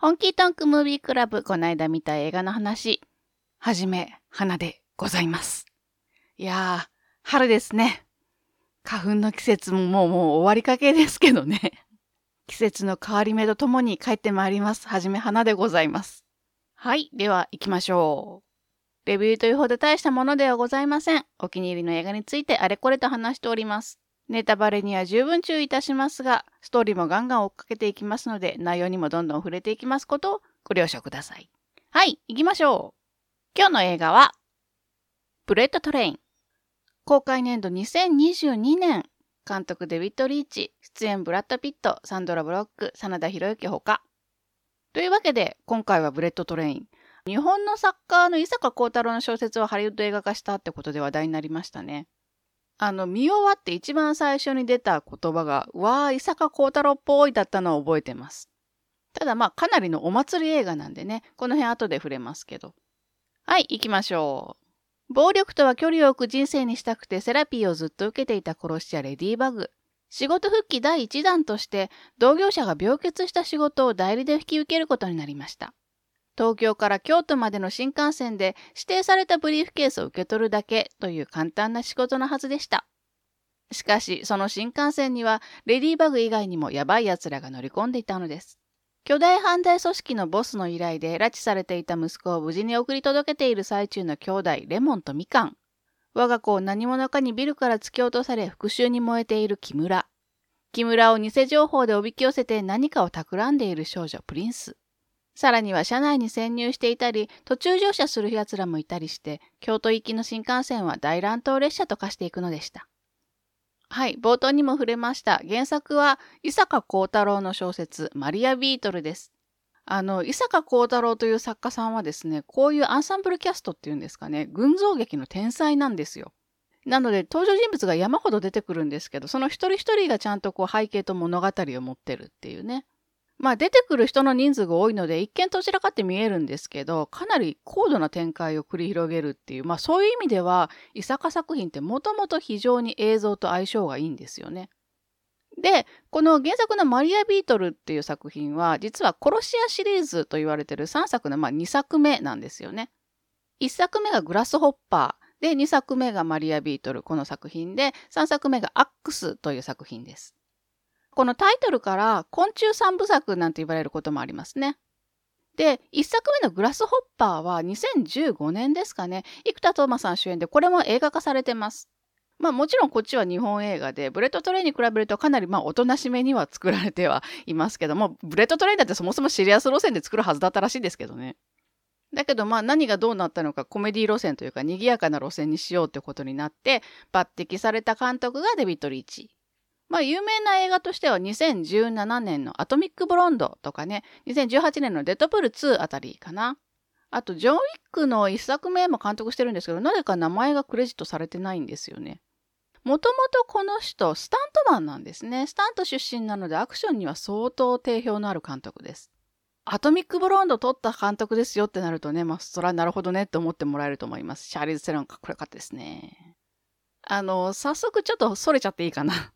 本気トンクムービークラブ、こないだ見た映画の話、はじめ、花でございます。いやー、春ですね。花粉の季節ももうもう終わりかけですけどね。季節の変わり目とともに帰ってまいります。はじめ花でございます。はい、では行きましょう。レビューというほど大したものではございません。お気に入りの映画についてあれこれと話しております。ネタバレには十分注意いたしますが、ストーリーもガンガン追っかけていきますので、内容にもどんどん触れていきますことをご了承ください。はい、行きましょう。今日の映画は、ブレットトレイン。公開年度2022年。監督デビッド・リーチ。出演ブラッド・ピット、サンドラ・ブロック、真田広之ほか。というわけで、今回はブレットトレイン。日本の作家の伊坂幸太郎の小説をハリウッド映画化したってことで話題になりましたね。あの、見終わって一番最初に出た言葉が、わー、伊坂幸太郎っぽいだったのを覚えてます。ただまあ、かなりのお祭り映画なんでね、この辺後で触れますけど。はい、行きましょう。暴力とは距離を置く人生にしたくてセラピーをずっと受けていた殺し屋レディーバグ。仕事復帰第一弾として、同業者が病欠した仕事を代理で引き受けることになりました。東京から京都までの新幹線で指定されたブリーフケースを受け取るだけという簡単な仕事のはずでした。しかし、その新幹線にはレディーバグ以外にもヤバい奴らが乗り込んでいたのです。巨大犯罪組織のボスの依頼で拉致されていた息子を無事に送り届けている最中の兄弟レモンとみかん。我が子を何者かにビルから突き落とされ復讐に燃えている木村。木村を偽情報でおびき寄せて何かを企んでいる少女プリンス。さらには車内に潜入していたり、途中乗車する奴らもいたりして、京都行きの新幹線は大乱闘列車と化していくのでした。はい、冒頭にも触れました。原作は、伊坂幸太郎の小説、マリア・ビートルです。あの、伊坂幸太郎という作家さんはですね、こういうアンサンブルキャストっていうんですかね、群像劇の天才なんですよ。なので、登場人物が山ほど出てくるんですけど、その一人一人がちゃんとこう背景と物語を持ってるっていうね。まあ出てくる人の人数が多いので一見どちらかって見えるんですけど、かなり高度な展開を繰り広げるっていう、まあそういう意味では、伊坂作品ってもともと非常に映像と相性がいいんですよね。で、この原作のマリア・ビートルっていう作品は、実は殺し屋シリーズと言われてる3作の、まあ、2作目なんですよね。1作目がグラスホッパー、で、2作目がマリア・ビートル、この作品で、3作目がアックスという作品です。このタイトルから昆虫三部作なんて言われることもありますね。で、一作目のグラスホッパーは2015年ですかね。生田斗真さん主演で、これも映画化されてます。まあもちろんこっちは日本映画で、ブレットトレインに比べるとかなりまあおとなしめには作られてはいますけども、ブレットトレインだってそもそもシリアス路線で作るはずだったらしいですけどね。だけどまあ何がどうなったのかコメディ路線というか賑やかな路線にしようってことになって抜擢された監督がデビッド・リーチ。まあ、有名な映画としては2017年のアトミック・ブロンドとかね、2018年のデッドプール2あたりかな。あと、ジョン・ウィックの一作目も監督してるんですけど、なぜか名前がクレジットされてないんですよね。もともとこの人、スタントマンなんですね。スタント出身なので、アクションには相当定評のある監督です。アトミック・ブロンド撮った監督ですよってなるとね、まあ、そらなるほどねって思ってもらえると思います。シャーリーズ・セロンかっこよかったですね。あの、早速ちょっとそれちゃっていいかな。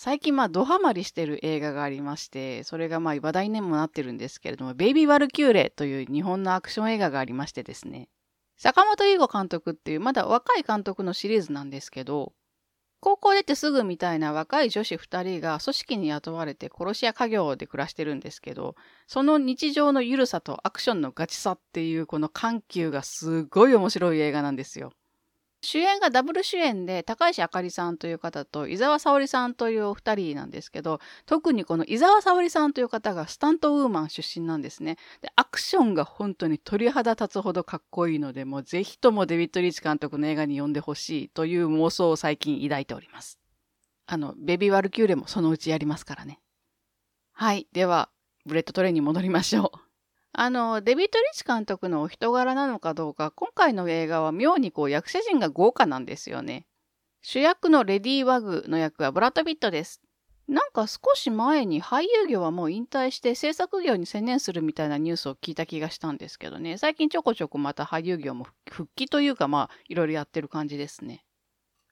最近まあドハマりしてる映画がありまして、それがまあ話題にもなってるんですけれども、ベイビー・ワルキューレという日本のアクション映画がありましてですね、坂本優吾監督っていうまだ若い監督のシリーズなんですけど、高校出てすぐみたいな若い女子2人が組織に雇われて殺し屋家業で暮らしてるんですけど、その日常の緩さとアクションのガチさっていうこの緩急がすごい面白い映画なんですよ。主演がダブル主演で高石あかりさんという方と伊沢沙織さんというお二人なんですけど特にこの伊沢沙織さんという方がスタントウーマン出身なんですね。でアクションが本当に鳥肌立つほどかっこいいのでもうぜひともデビッド・リーチ監督の映画に呼んでほしいという妄想を最近抱いております。あのベイビーわるきゅーれもそのうちやりますからね。はい。ではブレットトレインに戻りましょう。あの、デビッド・リーチ監督のお人柄なのかどうか、今回の映画は妙にこう役者陣が豪華なんですよね。主役のレディー・バグの役はブラッド・ピットです。なんか少し前に俳優業はもう引退して制作業に専念するみたいなニュースを聞いた気がしたんですけどね。最近ちょこちょこまた俳優業も復帰というかまあいろいろやってる感じですね。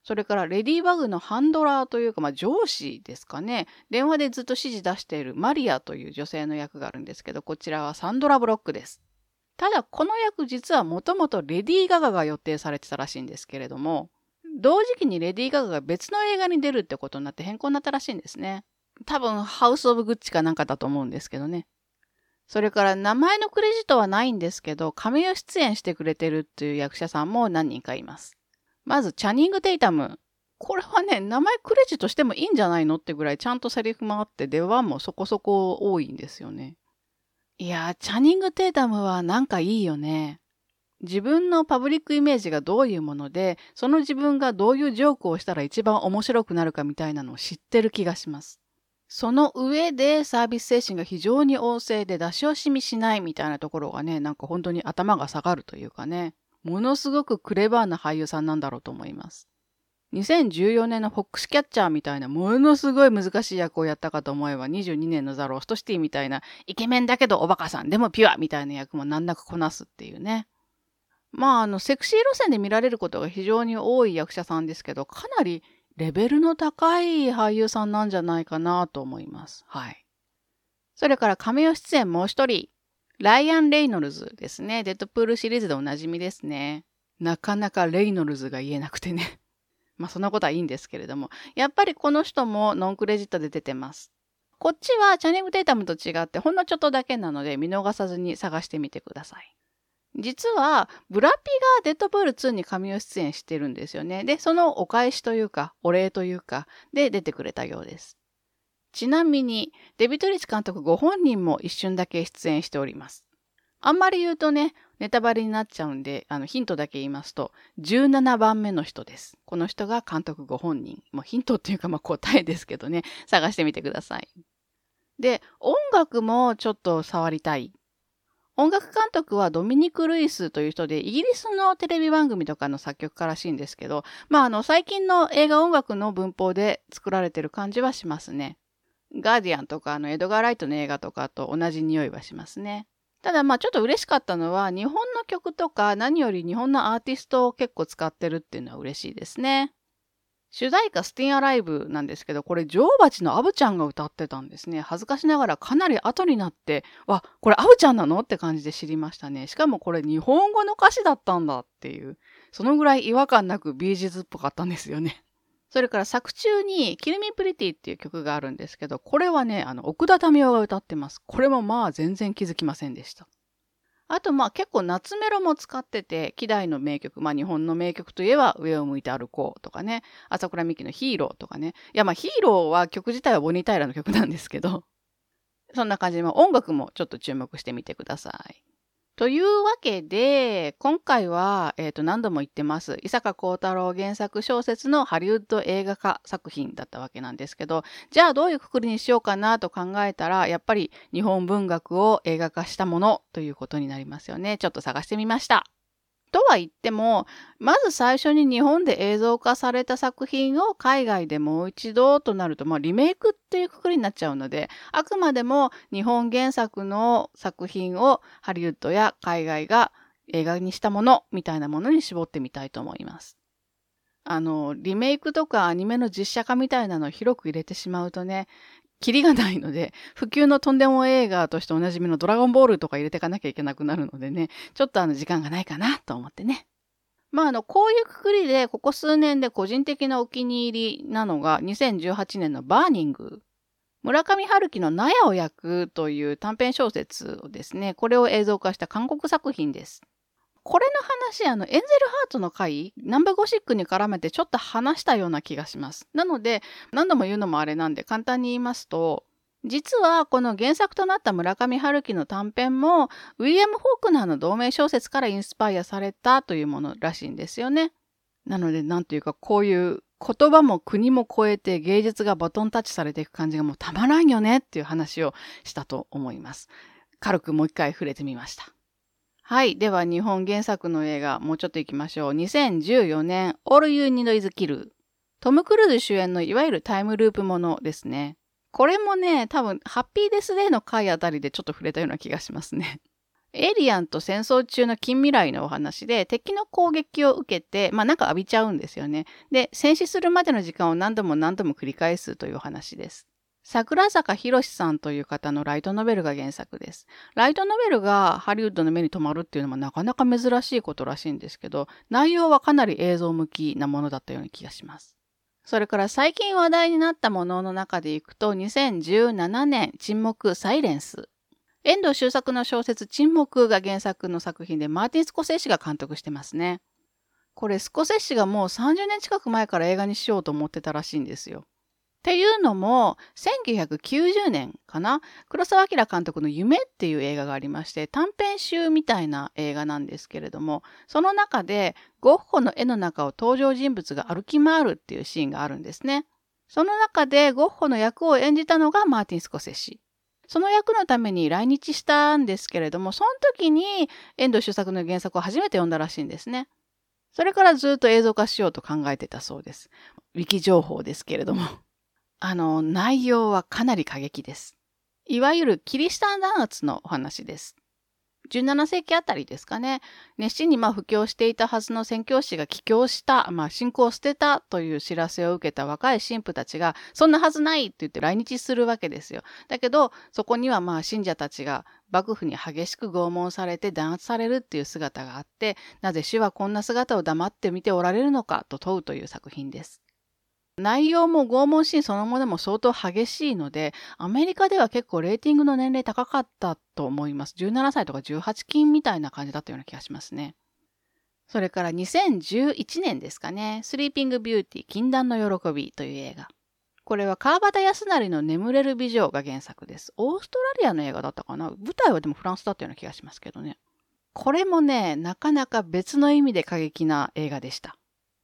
それからレディーバグのハンドラーというか、まあ、上司ですかね。電話でずっと指示出しているマリアという女性の役があるんですけど、こちらはサンドラ・ブロックです。ただ、この役実はもともとレディー・ガガが予定されてたらしいんですけれども、同時期にレディー・ガガが別の映画に出るってことになって変更になったらしいんですね。多分、ハウス・オブ・グッチかなんかだと思うんですけどね。それから名前のクレジットはないんですけど、カメオ出演してくれてるっていう役者さんも何人かいます。まず、チャニング・テイタム。これはね、名前クレジットしてもいいんじゃないのってぐらいちゃんとセリフもあって出番もそこそこ多いんですよね。いやー、チャニング・テイタムはなんかいいよね。自分のパブリックイメージがどういうもので、その自分がどういうジョークをしたら一番面白くなるかみたいなのを知ってる気がします。その上でサービス精神が非常に旺盛で出し惜しみしないみたいなところがね、なんか本当に頭が下がるというかね。ものすごくクレバーな俳優さんなんだろうと思います。2014年のフォックスキャッチャーみたいなものすごい難しい役をやったかと思えば22年のザ・ローストシティみたいなイケメンだけどおバカさんでもピュアみたいな役も難なくこなすっていうね。まああのセクシー路線で見られることが非常に多い役者さんですけどかなりレベルの高い俳優さんなんじゃないかなと思います。はい。それから亀メ出演もう一人ライアン・レイノルズですね。デッドプールシリーズでおなじみですね。なかなかレイノルズが言えなくてね。まあそんなことはいいんですけれども。やっぱりこの人もノンクレジットで出てます。こっちはチャニング・テータムと違ってほんのちょっとだけなので見逃さずに探してみてください。実は、ブラピがデッドプール2にカメオ出演してるんですよね。で、そのお返しというか、お礼というか、で出てくれたようです。ちなみに、デビト・リッチ監督ご本人も一瞬だけ出演しております。あんまり言うとね、ネタバレになっちゃうんで、あの、ヒントだけ言いますと、17番目の人です。この人が監督ご本人。もうヒントっていうか、まあ答えですけどね、探してみてください。で、音楽もちょっと触りたい。音楽監督はドミニク・ルイスという人で、イギリスのテレビ番組とかの作曲家らしいんですけど、まあ、あの、最近の映画音楽の文法で作られてる感じはしますね。ガーディアンとか、あの、エドガー・ライトの映画とかと同じ匂いはしますね。ただまあちょっと嬉しかったのは日本の曲とか何より日本のアーティストを結構使ってるっていうのは嬉しいですね。主題歌スティンアライブなんですけど、これ女王蜂のアブちゃんが歌ってたんですね。恥ずかしながらかなり後になって、わ、これアブちゃんなのって感じで知りましたね。しかもこれ日本語の歌詞だったんだっていう、そのぐらい違和感なくビージズっぽかったんですよね。それから作中に、キルミプリティっていう曲があるんですけど、これはね、あの、奥田民生が歌ってます。これもまあ全然気づきませんでした。あとまあ結構夏メロも使ってて、希代の名曲、まあ日本の名曲といえば上を向いて歩こうとかね、朝倉美希のヒーローとかね。いやまあヒーローは曲自体はボニー・タイラの曲なんですけど、そんな感じで、音楽もちょっと注目してみてください。というわけで、今回は、えっ、ー、と、何度も言ってます。伊坂幸太郎原作小説のハリウッド映画化作品だったわけなんですけど、じゃあどういうくくりにしようかなと考えたら、やっぱり日本文学を映画化したものということになりますよね。ちょっと探してみました。とは言っても、まず最初に日本で映像化された作品を海外でもう一度となると、まあ、リメイクっていうくくりになっちゃうので、あくまでも日本原作の作品をハリウッドや海外が映画にしたものみたいなものに絞ってみたいと思います。あの、リメイクとかアニメの実写化みたいなのを広く入れてしまうとね、キリがないので、普及のとんでも映画としておなじみのドラゴンボールとか入れていかなきゃいけなくなるのでね、ちょっとあの時間がないかなと思ってね。まああの、こういうくくりで、ここ数年で個人的なお気に入りなのが、2018年のバーニング。村上春樹の納屋を焼くという短編小説をですね、これを映像化した韓国作品です。これの話、あの、エンゼルハートの回、ナンバーゴシックに絡めてちょっと話したような気がします。なので、何度も言うのもあれなんで、簡単に言いますと、実はこの原作となった村上春樹の短編も、ウィリアム・フォークナーの同名小説からインスパイアされたというものらしいんですよね。なので、なんというか、こういう言葉も国も超えて芸術がバトンタッチされていく感じがもうたまらんよねっていう話をしたと思います。軽くもう一回触れてみました。はい。では、日本原作の映画、もうちょっと行きましょう。2014年、All You Need Is Kill。トム・クルーズ主演のいわゆるタイムループものですね。これもね、多分、ハッピーデスデーの回あたりでちょっと触れたような気がしますね。エイリアンと戦争中の近未来のお話で、敵の攻撃を受けて、まあなんか浴びちゃうんですよね。で、戦死するまでの時間を何度も何度も繰り返すというお話です。桜坂博さんという方のライトノベルが原作です。ライトノベルがハリウッドの目に留まるっていうのもなかなか珍しいことらしいんですけど、内容はかなり映像向きなものだったような気がします。それから最近話題になったものの中でいくと、2017年、沈黙サイレンス。遠藤周作の小説沈黙が原作の作品でマーティン・スコセッシが監督してますね。これスコセッシがもう30年近く前から映画にしようと思ってたらしいんですよ。っていうのも、1990年かな？黒澤明監督の夢っていう映画がありまして、短編集みたいな映画なんですけれども、その中でゴッホの絵の中を登場人物が歩き回るっていうシーンがあるんですね。その中でゴッホの役を演じたのがマーティン・スコセッシ。その役のために来日したんですけれども、その時に遠藤周作の原作を初めて読んだらしいんですね。それからずっと映像化しようと考えてたそうです。ウィキ情報ですけれども。あの、内容はかなり過激です。いわゆるキリシタン弾圧のお話です。17世紀あたりですかね、熱心にまあ布教していたはずの宣教師が帰郷した、まあ信仰を捨てたという知らせを受けた若い神父たちが、そんなはずないって言って来日するわけですよ。だけど、そこにはまあ信者たちが幕府に激しく拷問されて弾圧されるっていう姿があって、なぜ主はこんな姿を黙って見ておられるのかと問うという作品です。内容も拷問シーンそのものも相当激しいので、アメリカでは結構レーティングの年齢高かったと思います。17歳とか18金みたいな感じだったような気がしますね。それから2011年ですかね、スリーピングビューティー禁断の喜びという映画。これは川端康成の眠れる美女が原作です。オーストラリアの映画だったかな舞台はでもフランスだったような気がしますけどね。これもね、なかなか別の意味で過激な映画でした。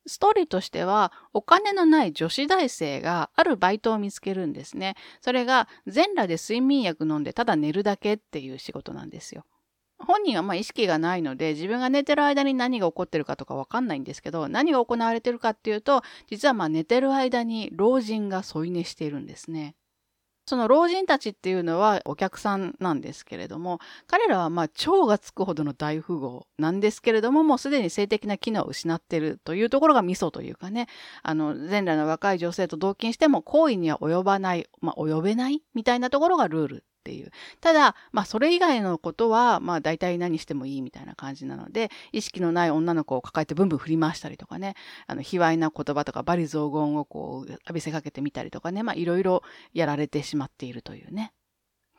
ストーリーとしては、お金のない女子大生があるバイトを見つけるんですね。それが全裸で睡眠薬飲んでただ寝るだけっていう仕事なんですよ。本人はまあ意識がないので自分が寝てる間に何が起こってるかとかわかんないんですけど何が行われてるかっていうと実はまあ寝てる間に老人が添い寝しているんですね。その老人たちっていうのはお客さんなんですけれども、彼らはまあ蝶がつくほどの大富豪なんですけれども、もうすでに性的な機能を失っているというところがミソというかね、あの、前来の若い女性と同金しても行為には及ばない、まあ及べないみたいなところがルールっていう。ただ、まあそれ以外のことは、まあ大体何してもいいみたいな感じなので、意識のない女の子を抱えてブンブン振り回したりとかね、あの、卑猥な言葉とかバリ雑言をこう浴びせかけてみたりとかね、まあいろいろやられてしまっているというね。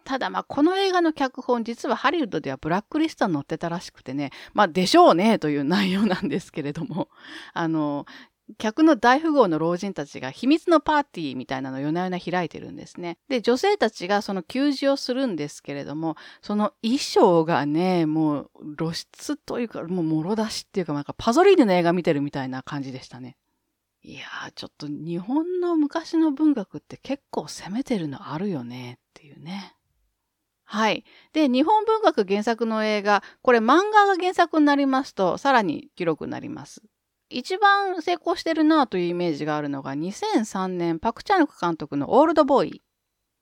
ただまあこの映画の脚本実はハリウッドではブラックリストに載ってたらしくてね、まあでしょうねという内容なんですけれども、あの、客の大富豪の老人たちが秘密のパーティーみたいなのを夜な夜な開いてるんですね。で、女性たちがその給仕をするんですけれども、その衣装がね、もう露出というか、もうもろ出しっていうか、なんかパゾリーヌの映画見てるみたいな感じでしたね。いやー、ちょっと日本の昔の文学って結構攻めてるのあるよねっていうね。はい。で、日本文学原作の映画、これ漫画が原作になりますと、さらに記録になります。一番成功してるなというイメージがあるのが2003年パクチャヌク監督のオールドボーイ。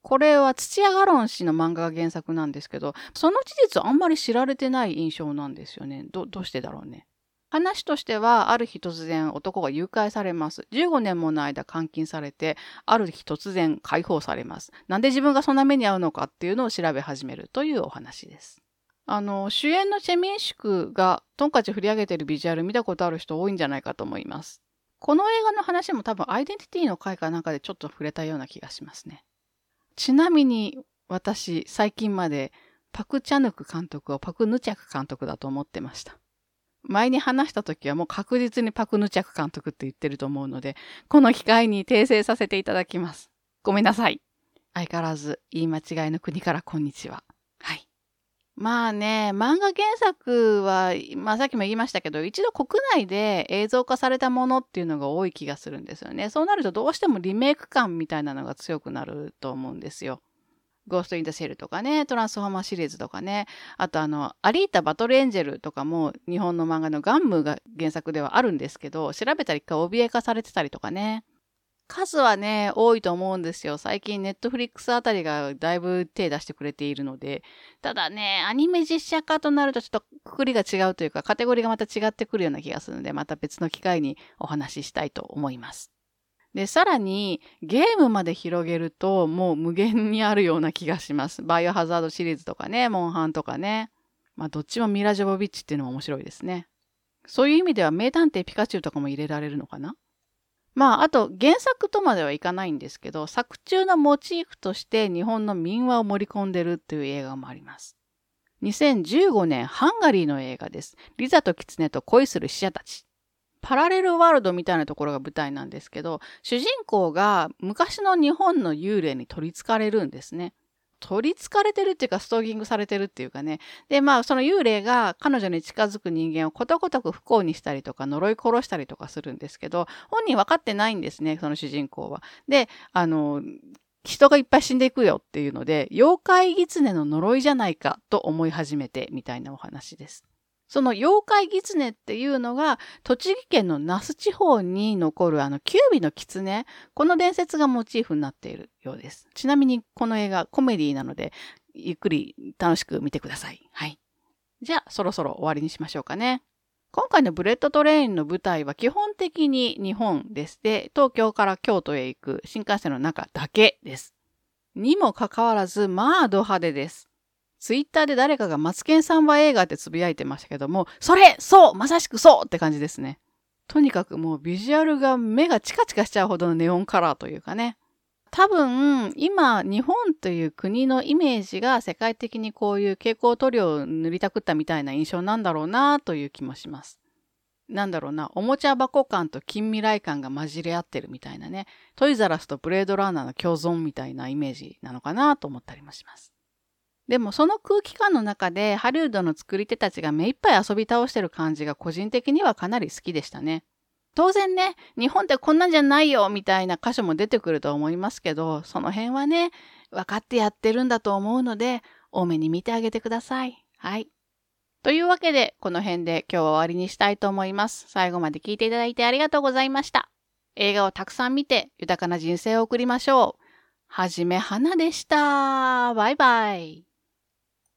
これは土屋ガロン氏の漫画が原作なんですけど、その事実あんまり知られてない印象なんですよね。ど、どうしてだろうね。話としては、ある日突然男が誘拐されます。15年もの間監禁されて、ある日突然解放されます。なんで自分がそんな目に遭うのかっていうのを調べ始めるというお話です。あの、主演のチェ・ミンシクがトンカチ振り上げてるビジュアル見たことある人多いんじゃないかと思います。この映画の話も多分アイデンティティの回かなんかでちょっと触れたような気がしますね。ちなみに私最近までパク・チャヌク監督をパク・ヌチャク監督だと思ってました。前に話した時はもう確実にパク・ヌチャク監督って言ってると思うので、この機会に訂正させていただきます。ごめんなさい。相変わらず言い間違いの国からこんにちは。まあね、漫画原作は、まあさっきも言いましたけど、一度国内で映像化されたものっていうのが多い気がするんですよね。そうなるとどうしてもリメイク感みたいなのが強くなると思うんですよ。ゴースト・イン・ザ・シェルとかね、トランスフォーマーシリーズとかね、あとあの、アリータ・バトル・エンジェルとかも日本の漫画のガンムが原作ではあるんですけど、調べたら一回怯え化されてたりとかね。数はね、多いと思うんですよ。最近ネットフリックスあたりがだいぶ手出してくれているので。ただね、アニメ実写化となるとちょっとくくりが違うというか、カテゴリーがまた違ってくるような気がするので、また別の機会にお話ししたいと思います。で、さらにゲームまで広げるともう無限にあるような気がします。バイオハザードシリーズとかね、モンハンとかね。まあどっちもミラ・ジョボビッチっていうのも面白いですね。そういう意味では名探偵ピカチュウとかも入れられるのかな？まあ、あと原作とまではいかないんですけど、作中のモチーフとして日本の民話を盛り込んでるっていう映画もあります。2015年ハンガリーの映画です。リザとキツネと恋する死者たち。パラレルワールドみたいなところが舞台なんですけど、主人公が昔の日本の幽霊に取り憑かれるんですね。取り憑かれてるっていうか、ストーキングされてるっていうかね。で、まあ、その幽霊が彼女に近づく人間をことごとく不幸にしたりとか、呪い殺したりとかするんですけど、本人分かってないんですね、その主人公は。で、あの、人がいっぱい死んでいくよっていうので、妖怪狐の呪いじゃないかと思い始めてみたいなお話です。その妖怪狐っていうのが、栃木県の那須地方に残るあの、キュービの狐、この伝説がモチーフになっているようです。ちなみにこの映画、コメディなので、ゆっくり楽しく見てください。はい。じゃあ、そろそろ終わりにしましょうかね。今回のブレットトレインの舞台は基本的に日本です。で、東京から京都へ行く新幹線の中だけです。にもかかわらず、まあ、ド派手です。ツイッターで誰かがマツケンサンバ映画ってつぶやいてましたけども、それそうまさしくそうって感じですね。とにかくもうビジュアルが目がチカチカしちゃうほどのネオンカラーというかね。多分、今、日本という国のイメージが世界的にこういう蛍光塗料を塗りたくったみたいな印象なんだろうなという気もします。なんだろうな、おもちゃ箱感と近未来感が混じり合ってるみたいなね、トイザラスとブレードランナーの共存みたいなイメージなのかなと思ったりもします。でもその空気感の中でハリウッドの作り手たちが目いっぱい遊び倒してる感じが個人的にはかなり好きでしたね。当然ね、日本ってこんなんじゃないよみたいな箇所も出てくると思いますけど、その辺はね、分かってやってるんだと思うので、多めに見てあげてください。はい。というわけで、この辺で今日は終わりにしたいと思います。最後まで聞いていただいてありがとうございました。映画をたくさん見て豊かな人生を送りましょう。はじめはなでした。バイバイ。